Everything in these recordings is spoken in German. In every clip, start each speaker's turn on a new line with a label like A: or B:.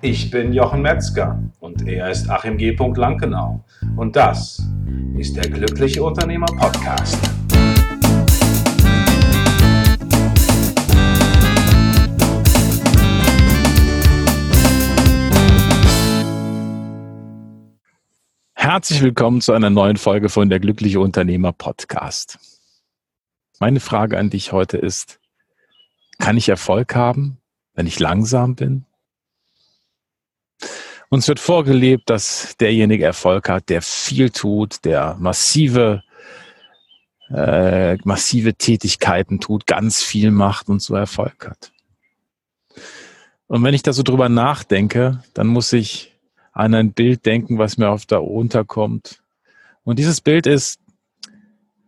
A: Ich bin Jochen Metzger und er ist Achim G. Lankenau. Und das ist der Glückliche Unternehmer Podcast.
B: Herzlich willkommen zu einer neuen Folge von der Glückliche Unternehmer Podcast. Meine Frage an dich heute ist, kann ich Erfolg haben, wenn ich langsam bin? Uns wird vorgelebt, dass derjenige Erfolg hat, der viel tut, der massive, äh, massive Tätigkeiten tut, ganz viel macht und so Erfolg hat. Und wenn ich da so drüber nachdenke, dann muss ich an ein Bild denken, was mir auf da runterkommt. Und dieses Bild ist,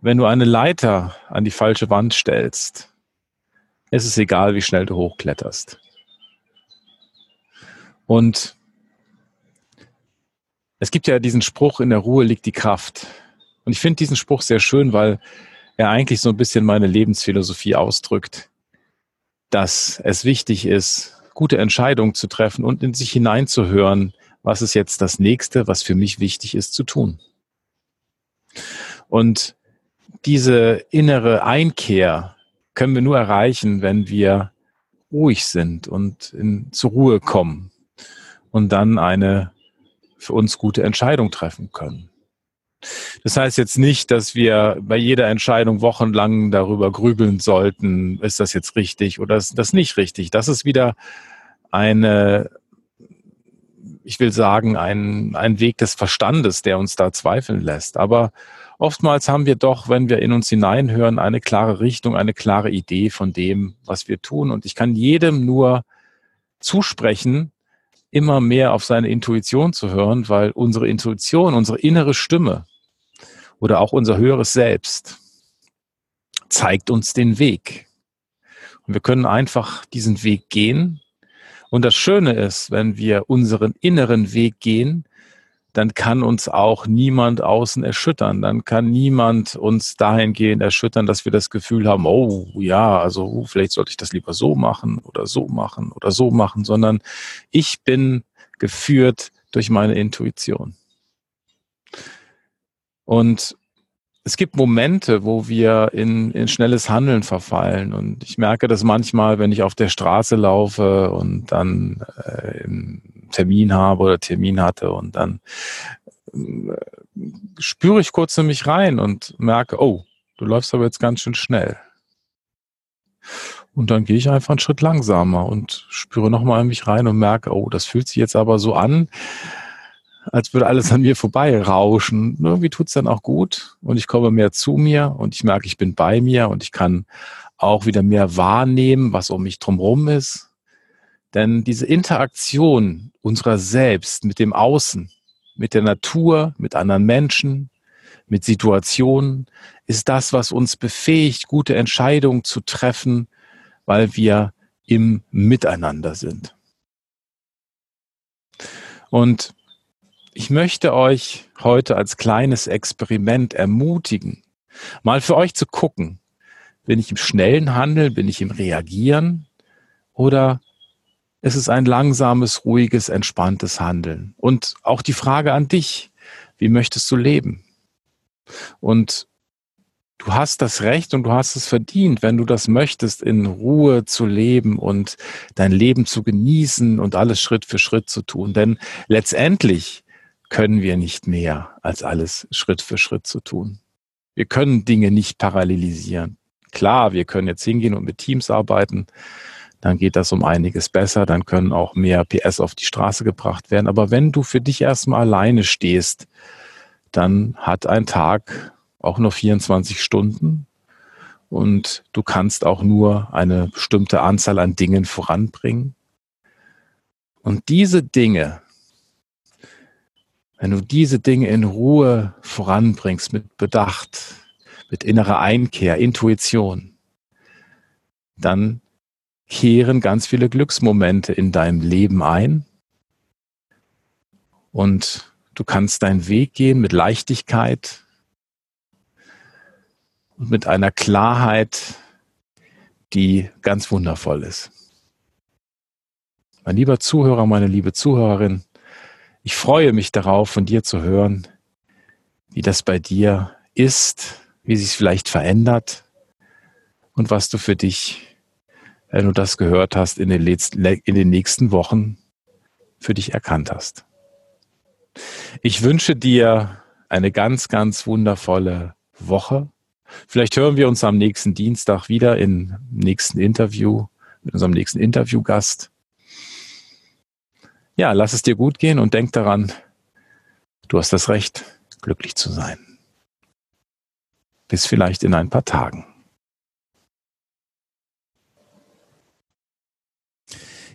B: wenn du eine Leiter an die falsche Wand stellst, ist es egal, wie schnell du hochkletterst. Und es gibt ja diesen Spruch, in der Ruhe liegt die Kraft. Und ich finde diesen Spruch sehr schön, weil er eigentlich so ein bisschen meine Lebensphilosophie ausdrückt, dass es wichtig ist, gute Entscheidungen zu treffen und in sich hineinzuhören, was ist jetzt das nächste, was für mich wichtig ist zu tun. Und diese innere Einkehr können wir nur erreichen, wenn wir ruhig sind und in, zur Ruhe kommen und dann eine für uns gute Entscheidung treffen können. Das heißt jetzt nicht, dass wir bei jeder Entscheidung wochenlang darüber grübeln sollten, ist das jetzt richtig oder ist das nicht richtig. Das ist wieder eine, ich will sagen, ein, ein Weg des Verstandes, der uns da zweifeln lässt. Aber oftmals haben wir doch, wenn wir in uns hineinhören, eine klare Richtung, eine klare Idee von dem, was wir tun. Und ich kann jedem nur zusprechen, immer mehr auf seine Intuition zu hören, weil unsere Intuition, unsere innere Stimme oder auch unser höheres Selbst zeigt uns den Weg. Und wir können einfach diesen Weg gehen. Und das Schöne ist, wenn wir unseren inneren Weg gehen, dann kann uns auch niemand außen erschüttern. Dann kann niemand uns dahingehend erschüttern, dass wir das Gefühl haben, oh ja, also uh, vielleicht sollte ich das lieber so machen oder so machen oder so machen, sondern ich bin geführt durch meine Intuition. Und es gibt Momente, wo wir in, in schnelles Handeln verfallen. Und ich merke das manchmal, wenn ich auf der Straße laufe und dann äh, Termin habe oder Termin hatte und dann äh, spüre ich kurz in mich rein und merke, oh, du läufst aber jetzt ganz schön schnell. Und dann gehe ich einfach einen Schritt langsamer und spüre nochmal in mich rein und merke, oh, das fühlt sich jetzt aber so an, als würde alles an mir vorbei rauschen. Irgendwie tut's dann auch gut und ich komme mehr zu mir und ich merke, ich bin bei mir und ich kann auch wieder mehr wahrnehmen, was um mich drumherum ist. Denn diese Interaktion unserer selbst mit dem Außen, mit der Natur, mit anderen Menschen, mit Situationen, ist das, was uns befähigt, gute Entscheidungen zu treffen, weil wir im Miteinander sind. Und ich möchte euch heute als kleines Experiment ermutigen, mal für euch zu gucken, bin ich im schnellen Handeln, bin ich im Reagieren oder ist es ein langsames, ruhiges, entspanntes Handeln? Und auch die Frage an dich, wie möchtest du leben? Und du hast das Recht und du hast es verdient, wenn du das möchtest, in Ruhe zu leben und dein Leben zu genießen und alles Schritt für Schritt zu tun. Denn letztendlich können wir nicht mehr, als alles Schritt für Schritt zu tun. Wir können Dinge nicht parallelisieren. Klar, wir können jetzt hingehen und mit Teams arbeiten, dann geht das um einiges besser, dann können auch mehr PS auf die Straße gebracht werden. Aber wenn du für dich erstmal alleine stehst, dann hat ein Tag auch nur 24 Stunden und du kannst auch nur eine bestimmte Anzahl an Dingen voranbringen. Und diese Dinge, wenn du diese Dinge in Ruhe voranbringst, mit Bedacht, mit innerer Einkehr, Intuition, dann kehren ganz viele Glücksmomente in deinem Leben ein und du kannst deinen Weg gehen mit Leichtigkeit und mit einer Klarheit, die ganz wundervoll ist. Mein lieber Zuhörer, meine liebe Zuhörerin, ich freue mich darauf, von dir zu hören, wie das bei dir ist, wie sich es vielleicht verändert und was du für dich, wenn du das gehört hast, in den, letzten, in den nächsten Wochen für dich erkannt hast. Ich wünsche dir eine ganz, ganz wundervolle Woche. Vielleicht hören wir uns am nächsten Dienstag wieder im nächsten Interview mit unserem nächsten Interviewgast. Ja, lass es dir gut gehen und denk daran, du hast das Recht, glücklich zu sein. Bis vielleicht in ein paar Tagen.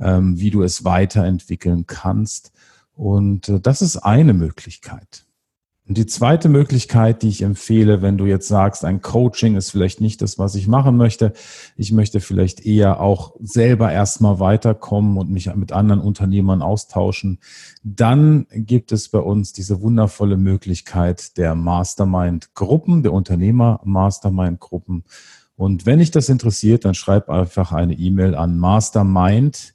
C: ähm, wie du es weiterentwickeln kannst. Und äh, das ist eine Möglichkeit. Und die zweite Möglichkeit, die ich empfehle, wenn du jetzt sagst, ein Coaching ist vielleicht nicht das, was ich machen möchte, ich möchte vielleicht eher auch selber erstmal weiterkommen und mich mit anderen Unternehmern austauschen, dann gibt es bei uns diese wundervolle Möglichkeit der Mastermind-Gruppen, der Unternehmer-Mastermind-Gruppen. Und wenn dich das interessiert, dann schreib einfach eine E-Mail an mastermind